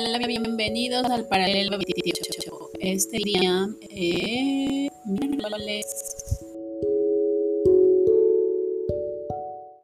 Hola, bienvenidos al Paralelo 28. Este día, eh, miércoles